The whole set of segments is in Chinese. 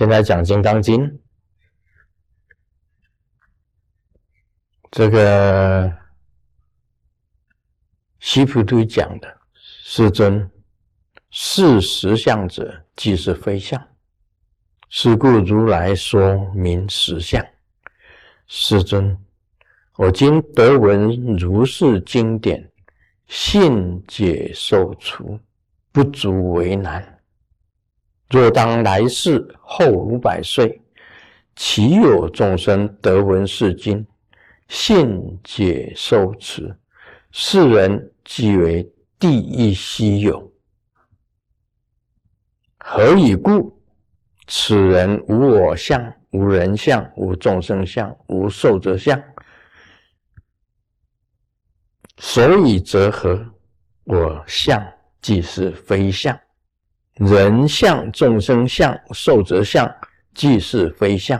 现在讲《金刚经》，这个西菩提讲的，世尊，是实相者，即是非相。是故如来说明实相。世尊，我今得闻如是经典，信解受除，不足为难。若当来世后五百岁，岂有众生得闻是经，信解受持？世人即为第一稀有。何以故？此人无我相，无人相，无众生相，无寿者相。所以则何？我相即是非相，人相、众生相、寿者相即是非相。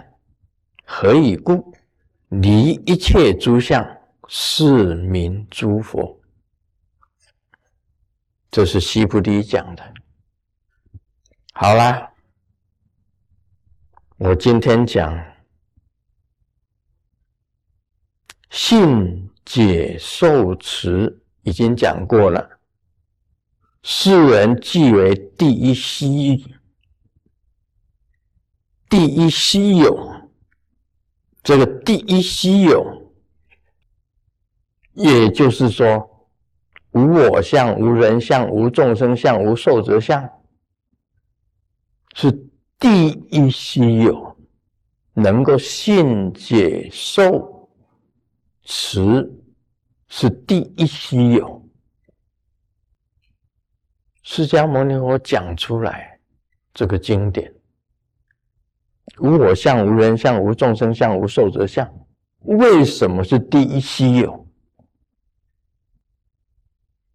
何以故？离一切诸相，是名诸佛。这是西菩提讲的。好啦。我今天讲信解受持已经讲过了，世人即为第一稀，第一稀有。这个第一稀有，也就是说，无我相、无人相、无众生相、无寿者相，是。第一稀有，能够信解受持，是第一稀有。释迦牟尼佛讲出来这个经典，无我相、无人相、无众生相、无寿者相，为什么是第一稀有？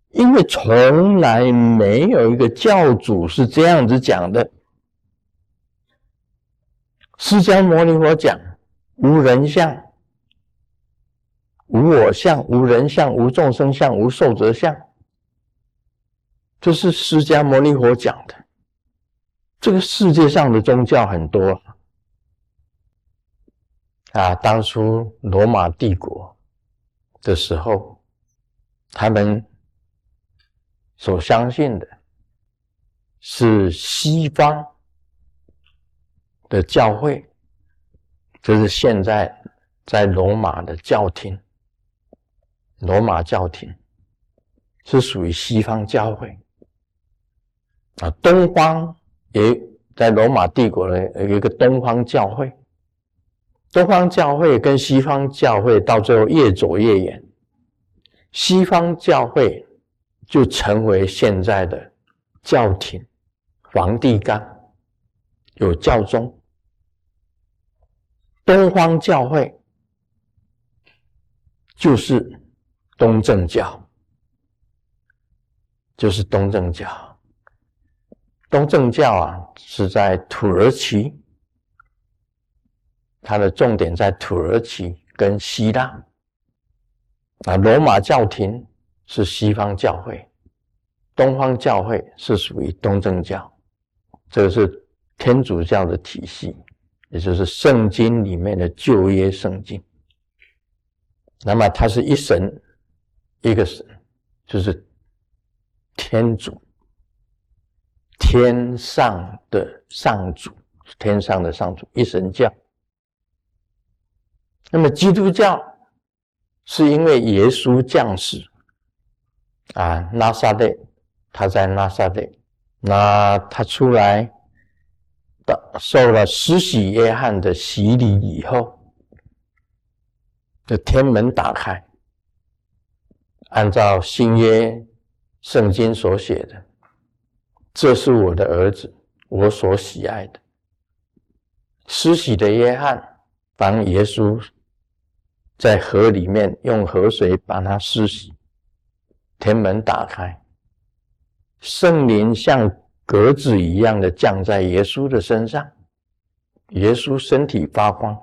因为从来没有一个教主是这样子讲的。释迦牟尼佛讲无人相、无我相、无人相、无众生相、无寿者相，这是释迦牟尼佛讲的。这个世界上的宗教很多啊，当初罗马帝国的时候，他们所相信的是西方。的教会，就是现在在罗马的教廷。罗马教廷是属于西方教会啊。东方也在罗马帝国的有一个东方教会。东方教会跟西方教会到最后越走越远，西方教会就成为现在的教廷，梵蒂冈。有教宗，东方教会就是东正教，就是东正教。东正教啊，是在土耳其，它的重点在土耳其跟希腊。啊，罗马教廷是西方教会，东方教会是属于东正教，这个是。天主教的体系，也就是圣经里面的旧约圣经。那么，它是一神，一个神，就是天主，天上的上主，天上的上主，一神教。那么，基督教是因为耶稣降世啊，拉萨勒，他在拉萨勒，那他出来到。受了施洗约翰的洗礼以后，的天门打开，按照新约圣经所写的，这是我的儿子，我所喜爱的。施洗的约翰帮耶稣在河里面用河水把他施洗，天门打开，圣灵像。格子一样的降在耶稣的身上，耶稣身体发光，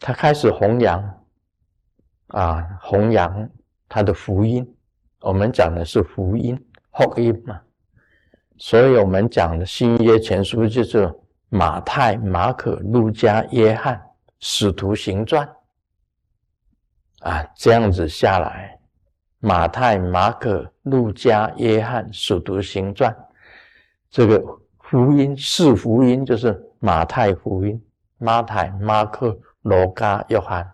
他开始弘扬，啊，弘扬他的福音。我们讲的是福音，福音嘛。所以我们讲的新约全书就是马太、马可、路加、约翰使徒行传啊，这样子下来，马太、马可、路加、约翰使徒行传，这个福音四福音就是马太福音、马太、马可、罗加、约翰，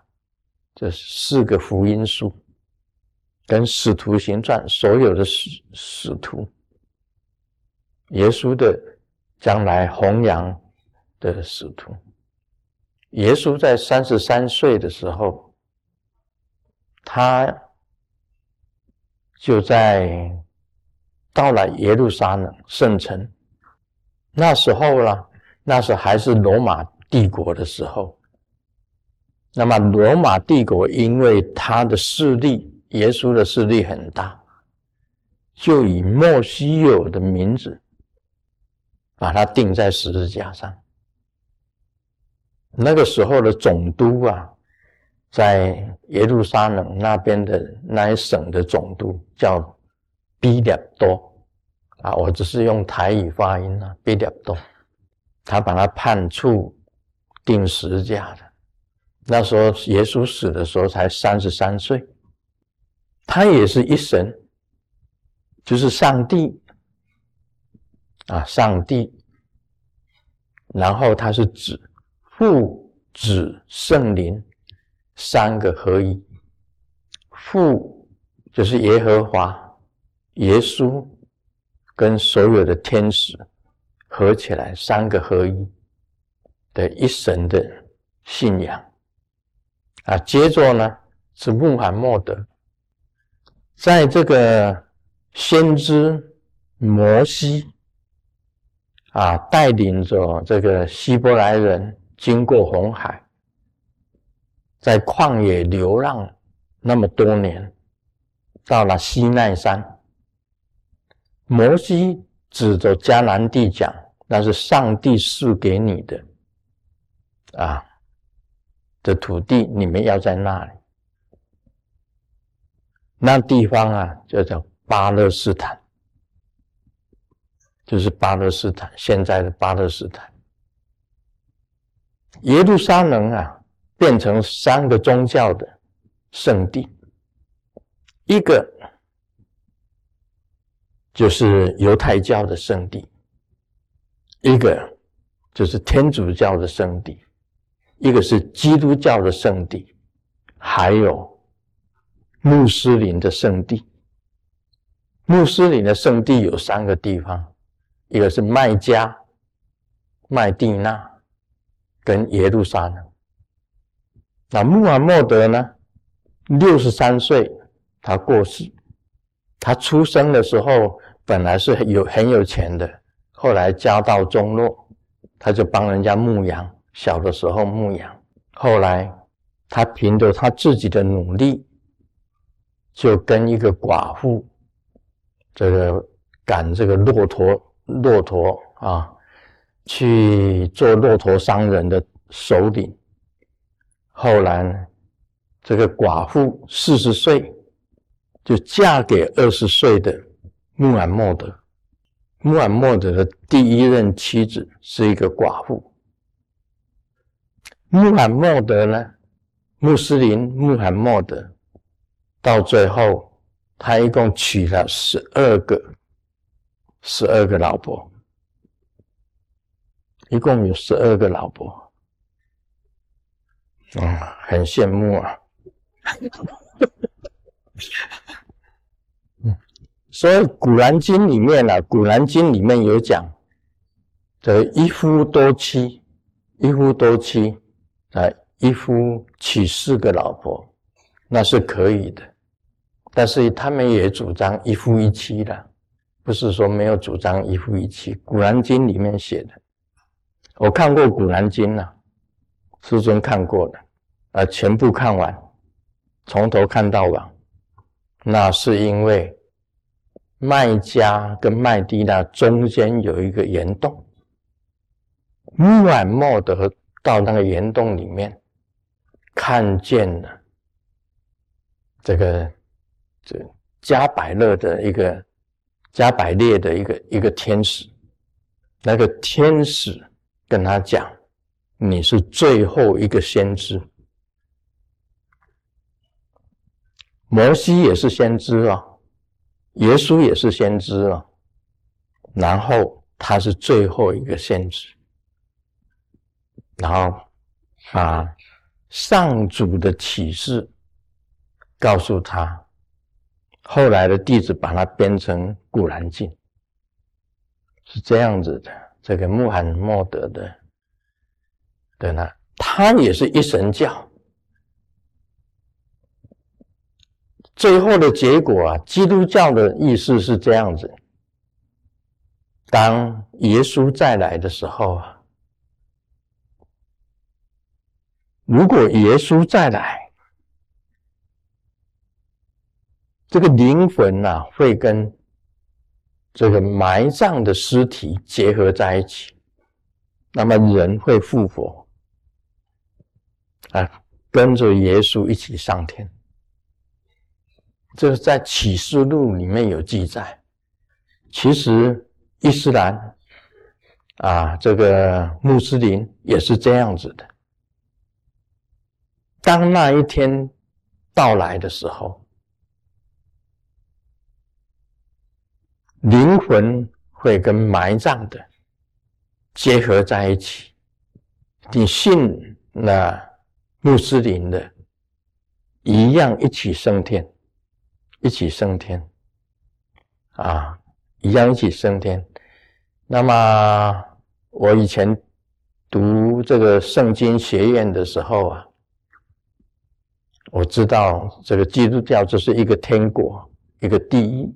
这四个福音书。跟使徒行传所有的使使徒，耶稣的将来弘扬的使徒，耶稣在三十三岁的时候，他就在到了耶路撒冷圣城，那时候呢，那时还是罗马帝国的时候，那么罗马帝国因为他的势力。耶稣的势力很大，就以莫西有的名字把他钉在十字架上。那个时候的总督啊，在耶路撒冷那边的那一省的总督叫比列多啊，我只是用台语发音啊，比列多，他把他判处钉十字架的。那时候耶稣死的时候才三十三岁。他也是一神，就是上帝啊，上帝。然后他是指、父、子、圣灵三个合一。父就是耶和华，耶稣跟所有的天使合起来，三个合一的一神的信仰啊。接着呢是穆罕默德。在这个先知摩西啊，带领着这个希伯来人经过红海，在旷野流浪那么多年，到了西奈山，摩西指着迦南地讲：“那是上帝赐给你的啊的土地，你们要在那里。”那地方啊，就叫巴勒斯坦，就是巴勒斯坦现在的巴勒斯坦。耶路撒冷啊，变成三个宗教的圣地，一个就是犹太教的圣地，一个就是天主教的圣地，一个是基督教的圣地，还有。穆斯林的圣地，穆斯林的圣地有三个地方，一个是麦加、麦地那跟耶路撒冷。那穆罕默德呢？六十三岁，他过世。他出生的时候本来是有很有钱的，后来家道中落，他就帮人家牧羊。小的时候牧羊，后来他凭着他自己的努力。就跟一个寡妇，这个赶这个骆驼，骆驼啊，去做骆驼商人的首领。后来，这个寡妇四十岁就嫁给二十岁的穆罕默德。穆罕默德的第一任妻子是一个寡妇。穆罕默德呢，穆斯林穆罕默德。到最后，他一共娶了十二个，十二个老婆，一共有十二个老婆，啊，很羡慕啊。嗯，所以《古兰经》里面呢，《古兰经》里面有讲，这一夫多妻，一夫多妻，啊，一夫娶四个老婆。那是可以的，但是他们也主张一夫一妻的，不是说没有主张一夫一妻。《古兰经》里面写的，我看过《古兰经》呐，师尊看过的，啊，全部看完，从头看到尾。那是因为麦加跟麦地那中间有一个岩洞，穆罕默德到那个岩洞里面看见了。这个这加百勒的一个加百列的一个一个天使，那个天使跟他讲：“你是最后一个先知。”摩西也是先知啊，耶稣也是先知啊，然后他是最后一个先知，然后啊，上主的启示告诉他，后来的弟子把它编成《古兰经》，是这样子的。这个穆罕默德的的呢，他也是一神教。最后的结果啊，基督教的意思是这样子：当耶稣再来的时候啊，如果耶稣再来，这个灵魂呐会跟这个埋葬的尸体结合在一起，那么人会复活啊，跟着耶稣一起上天。这是在启示录里面有记载。其实伊斯兰啊，这个穆斯林也是这样子的。当那一天到来的时候，灵魂会跟埋葬的结合在一起。你信那穆斯林的，一样一起升天。一起升天，啊，一样一起升天。那么我以前读这个圣经学院的时候啊，我知道这个基督教就是一个天国，一个地狱，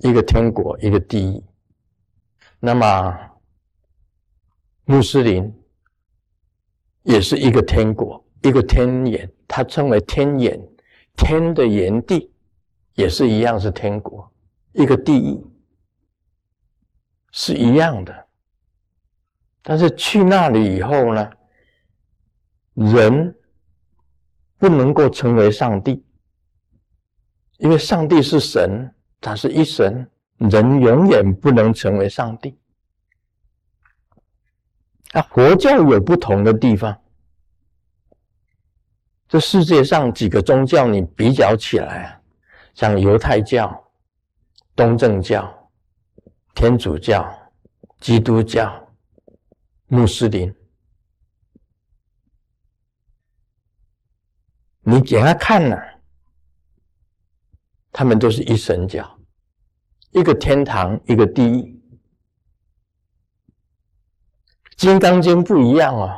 一个天国，一个地狱。那么穆斯林也是一个天国，一个天眼，它称为天眼。天的原地也是一样，是天国，一个地狱是一样的。但是去那里以后呢，人不能够成为上帝，因为上帝是神，他是一神，人永远不能成为上帝。啊，佛教有不同的地方。这世界上几个宗教，你比较起来啊，像犹太教、东正教、天主教、基督教、穆斯林，你给他看呢，他们都是一神教，一个天堂，一个地狱。《金刚经》不一样啊，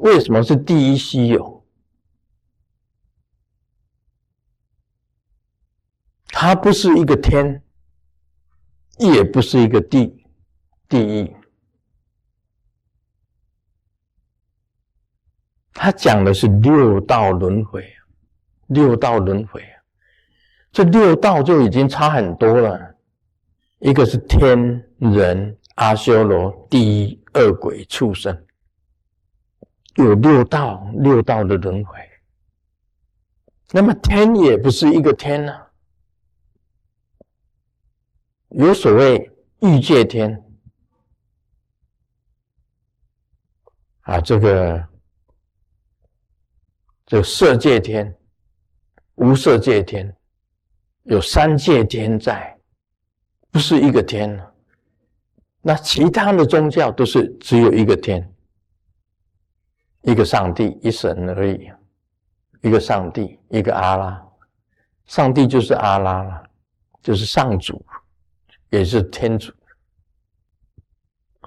为什么是第一稀有？它不是一个天，也不是一个地，地狱。他讲的是六道轮回，六道轮回这六道就已经差很多了。一个是天人、阿修罗、地狱、恶鬼、畜生，有六道，六道的轮回。那么天也不是一个天呢？有所谓欲界天啊，这个这色界天、无色界天，有三界天在，不是一个天。那其他的宗教都是只有一个天，一个上帝、一神而已，一个上帝、一个阿拉，上帝就是阿拉了，就是上主。也是天主，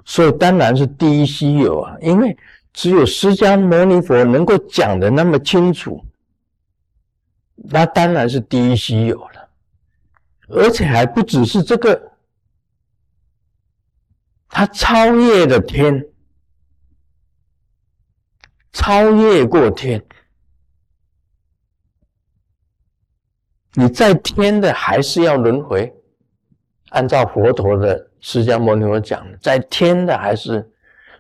所以当然是第一稀有啊！因为只有释迦牟尼佛能够讲的那么清楚，那当然是第一稀有了。而且还不只是这个，他超越了天，超越过天，你在天的还是要轮回。按照佛陀的释迦牟尼佛讲的，在天的还是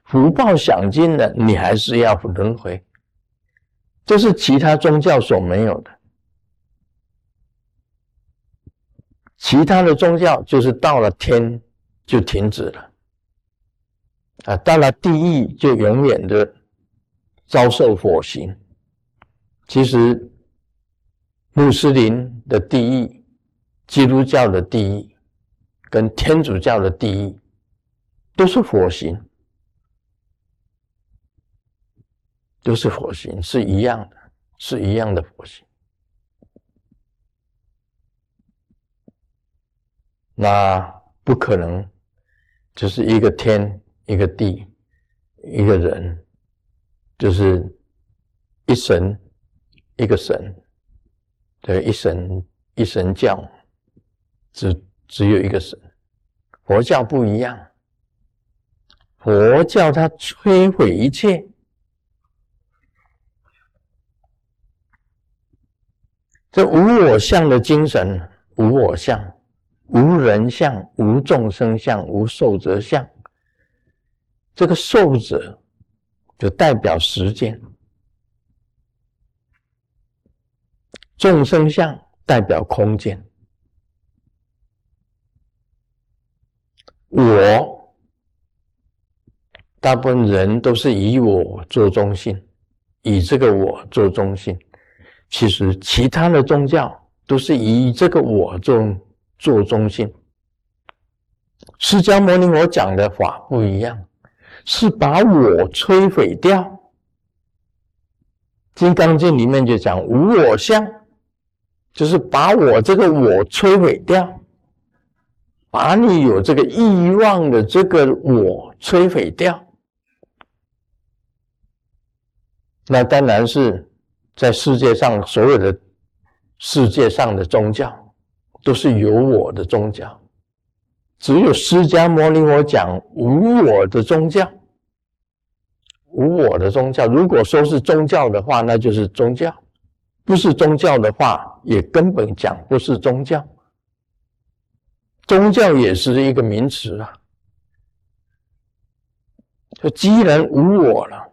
福报享尽的，你还是要轮回，这是其他宗教所没有的。其他的宗教就是到了天就停止了，啊，到了地狱就永远的遭受火刑。其实穆斯林的地狱、基督教的地狱跟天主教的地狱都是火刑，都是火刑，是一样的，是一样的火刑。那不可能，就是一个天，一个地，一个人，就是一神，一个神，对，一神一神教，只只有一个神。佛教不一样，佛教它摧毁一切，这无我相的精神，无我相。无人相，无众生相，无寿者相。这个寿者就代表时间，众生相代表空间。我大部分人都是以我做中心，以这个我做中心。其实其他的宗教都是以这个我做。做中心，释迦牟尼佛讲的法不一样，是把我摧毁掉。《金刚经》里面就讲无我相，就是把我这个我摧毁掉，把你有这个欲望的这个我摧毁掉。那当然是在世界上所有的世界上的宗教。都是有我的宗教，只有释迦牟尼佛讲无我的宗教。无我的宗教，如果说是宗教的话，那就是宗教；不是宗教的话，也根本讲不是宗教。宗教也是一个名词啊。就既然无我了，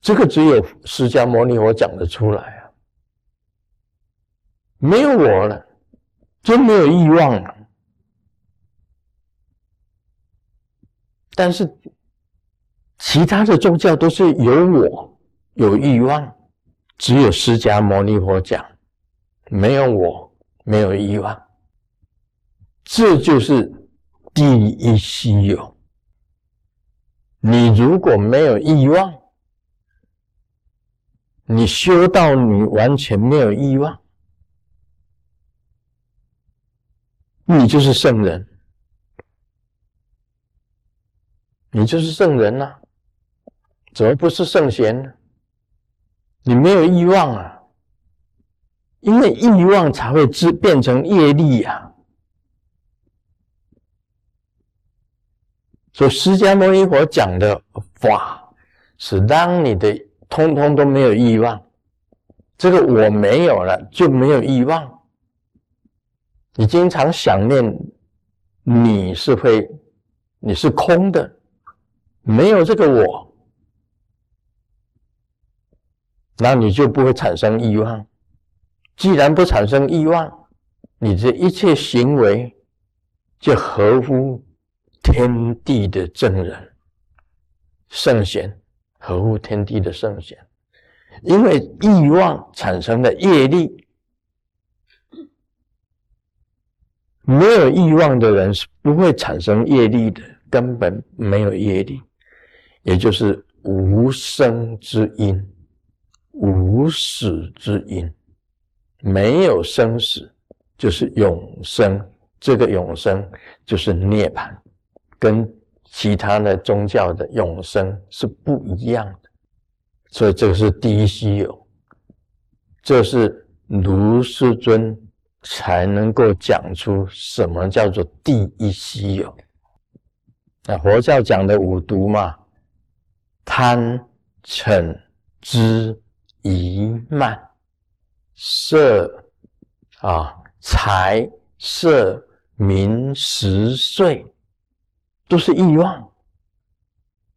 这个只有释迦牟尼佛讲得出来啊，没有我了。真没有欲望了，但是其他的宗教都是有我有欲望，只有释迦牟尼佛讲没有我没有欲望，这就是第一稀有。你如果没有欲望，你修到你完全没有欲望。你就是圣人，你就是圣人呐，怎么不是圣贤呢？你没有欲望啊，因为欲望才会自变成业力呀。所以释迦牟尼佛讲的法，是让你的通通都没有欲望，这个我没有了，就没有欲望。你经常想念，你是会，你是空的，没有这个我，那你就不会产生欲望。既然不产生欲望，你这一切行为就合乎天地的正人、圣贤，合乎天地的圣贤。因为欲望产生的业力。没有欲望的人是不会产生业力的，根本没有业力，也就是无生之因、无死之因，没有生死就是永生。这个永生就是涅槃，跟其他的宗教的永生是不一样的。所以这个是第一稀有，这是卢师尊。才能够讲出什么叫做第一稀有。那佛教讲的五毒嘛，贪、嗔、痴、疑、慢、色啊、财、色、名、食、睡，都是欲望。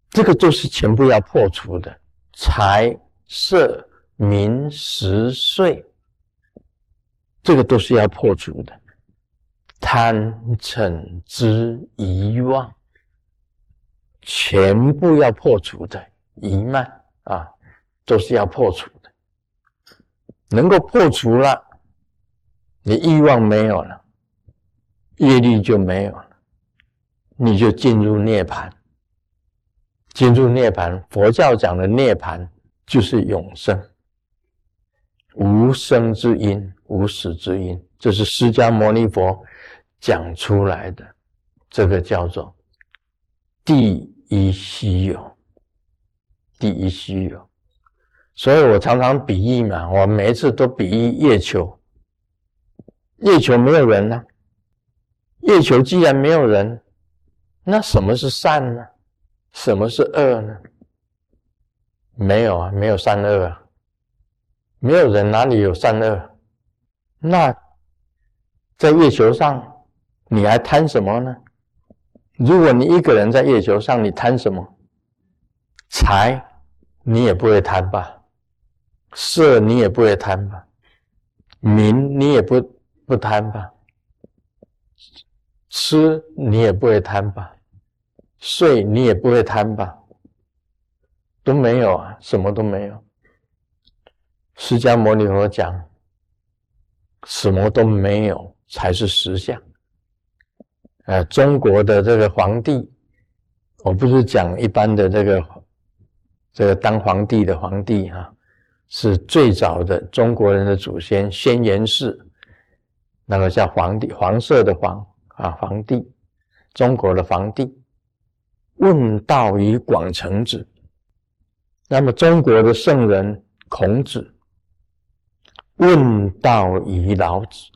这个就是全部要破除的。财、色、名、食、睡。这个都是要破除的，贪嗔痴遗忘，全部要破除的疑慢啊，都是要破除的。能够破除了，你欲望没有了，业力就没有了，你就进入涅槃。进入涅槃，佛教讲的涅槃就是永生，无生之因，无始之因，这是释迦牟尼佛讲出来的，这个叫做第一稀有，第一稀有。所以我常常比喻嘛，我每一次都比喻月球，月球没有人呢，月球既然没有人，那什么是善呢？什么是恶呢？没有啊，没有善恶啊，没有人哪里有善恶？那在月球上，你还贪什么呢？如果你一个人在月球上，你贪什么？财，你也不会贪吧？色，你也不会贪吧？名，你也不不贪吧？吃，你也不会贪吧？睡你也不会贪吧？都没有啊，什么都没有。释迦牟尼佛讲，什么都没有才是实相。呃，中国的这个皇帝，我不是讲一般的这个这个当皇帝的皇帝哈，是最早的中国人的祖先轩辕氏，那个叫皇帝，黄色的黄啊，皇帝，中国的皇帝。问道于广成子，那么中国的圣人孔子问道于老子，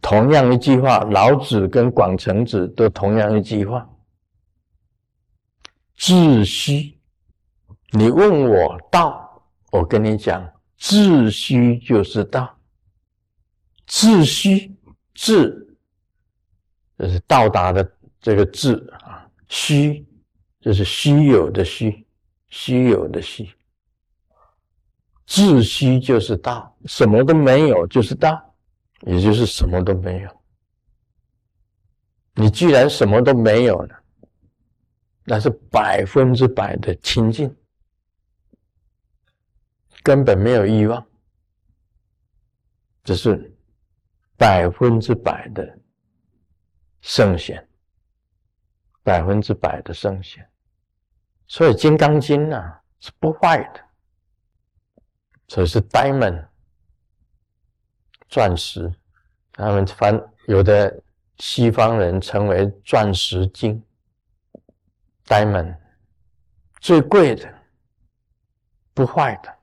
同样一句话，老子跟广成子都同样一句话：自虚。你问我道，我跟你讲，自虚就是道。自虚，自就是到达的这个自啊。虚，就是虚有的虚，虚有的虚。自虚就是道，什么都没有就是道，也就是什么都没有。你既然什么都没有了，那是百分之百的清净，根本没有欲望，这是百分之百的圣贤。百分之百的圣贤，所以《金刚经》呢是不坏的，这是 diamond 钻石，他们翻有的西方人称为钻石金，diamond 最贵的，不坏的，《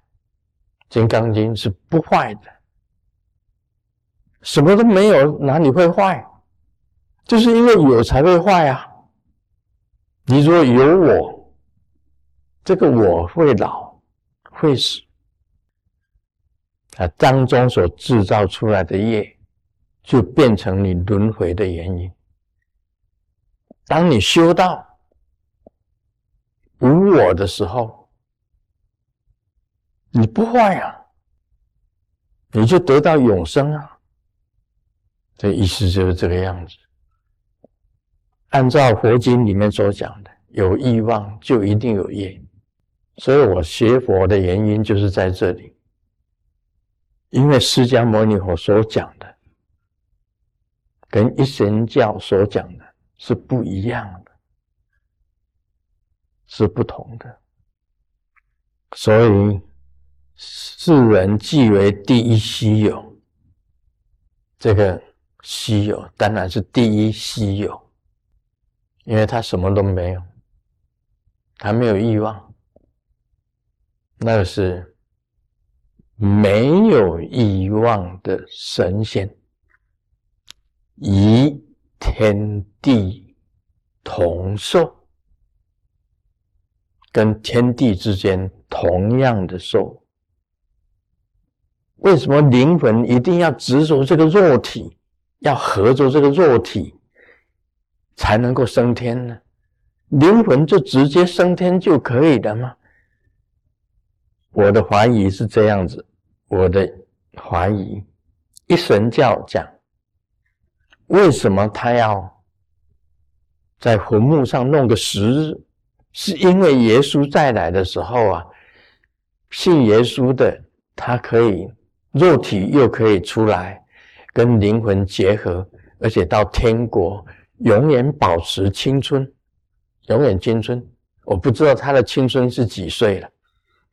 金刚经》是不坏的，什么都没有，哪里会坏？就是因为有才会坏啊。你说有我，这个我会老，会死，啊，当中所制造出来的业，就变成你轮回的原因。当你修道无我的时候，你不坏啊，你就得到永生啊。这意思就是这个样子。按照佛经里面所讲的，有欲望就一定有业，所以我学佛的原因就是在这里。因为释迦牟尼佛所讲的，跟一神教所讲的是不一样的，是不同的，所以世人即为第一稀有。这个稀有当然是第一稀有。因为他什么都没有，他没有欲望，那个是没有欲望的神仙，与天地同寿，跟天地之间同样的寿。为什么灵魂一定要执着这个肉体，要合着这个肉体？才能够升天呢？灵魂就直接升天就可以了吗？我的怀疑是这样子，我的怀疑，一神教讲，为什么他要在坟墓上弄个十日是因为耶稣再来的时候啊，信耶稣的他可以肉体又可以出来，跟灵魂结合，而且到天国永远保持青春，永远青春。我不知道他的青春是几岁了，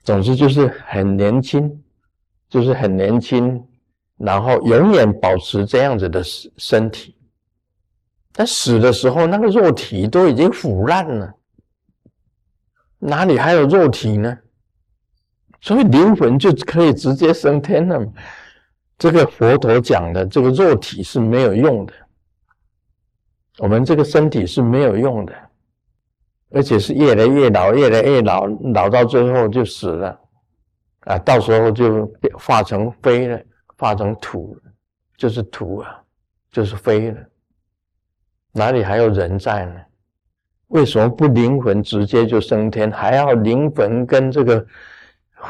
总之就是很年轻，就是很年轻，然后永远保持这样子的身身体。他死的时候，那个肉体都已经腐烂了，哪里还有肉体呢？所以灵魂就可以直接升天了。这个佛陀讲的，这个肉体是没有用的，我们这个身体是没有用的。而且是越来越老，越来越老，老到最后就死了，啊，到时候就化成灰了，化成土了，就是土啊，就是灰了，哪里还有人在呢？为什么不灵魂直接就升天，还要灵魂跟这个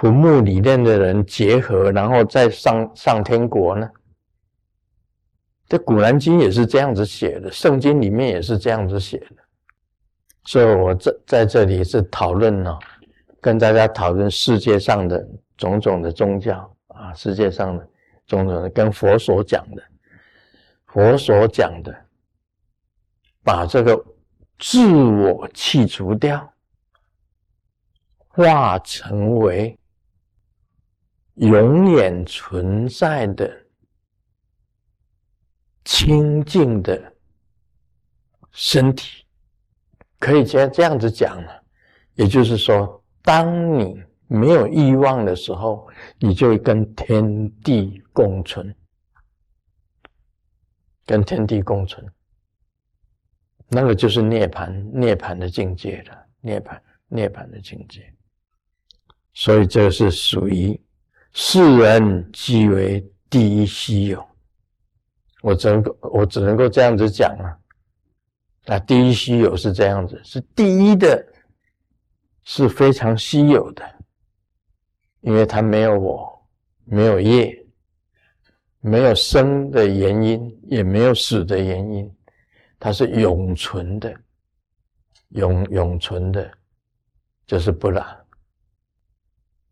坟墓里面的人结合，然后再上上天国呢？这《古兰经》也是这样子写的，《圣经》里面也是这样子写的。所以，我在在这里是讨论呢，跟大家讨论世界上的种种的宗教啊，世界上的种种的跟佛所讲的，佛所讲的，把这个自我去除掉，化成为永远存在的清净的身体。可以这样这样子讲了，也就是说，当你没有欲望的时候，你就会跟天地共存，跟天地共存，那个就是涅槃，涅槃的境界了，涅槃，涅槃的境界。所以这个是属于世人即为第一稀有，我只能够我只能够这样子讲了。那第一稀有是这样子，是第一的，是非常稀有的，因为它没有我，没有业，没有生的原因，也没有死的原因，它是永存的，永永存的，就是不染。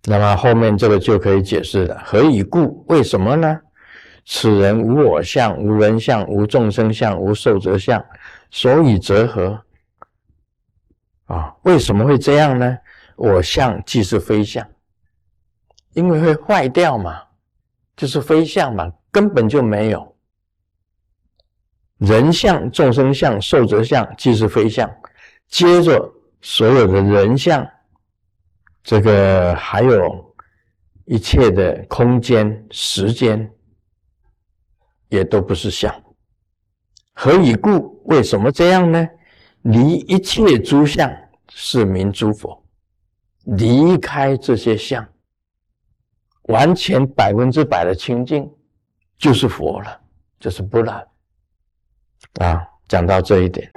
那么后面这个就可以解释了，何以故？为什么呢？此人无我相，无人相，无众生相，无寿者相。所以则何？啊，为什么会这样呢？我相即是非相，因为会坏掉嘛，就是非相嘛，根本就没有人相、众生相、寿者相，即是非相。接着所有的人相，这个还有一切的空间、时间，也都不是相。何以故？为什么这样呢？离一切诸相，是名诸佛。离开这些相，完全百分之百的清净，就是佛了，就是不染。啊，讲到这一点。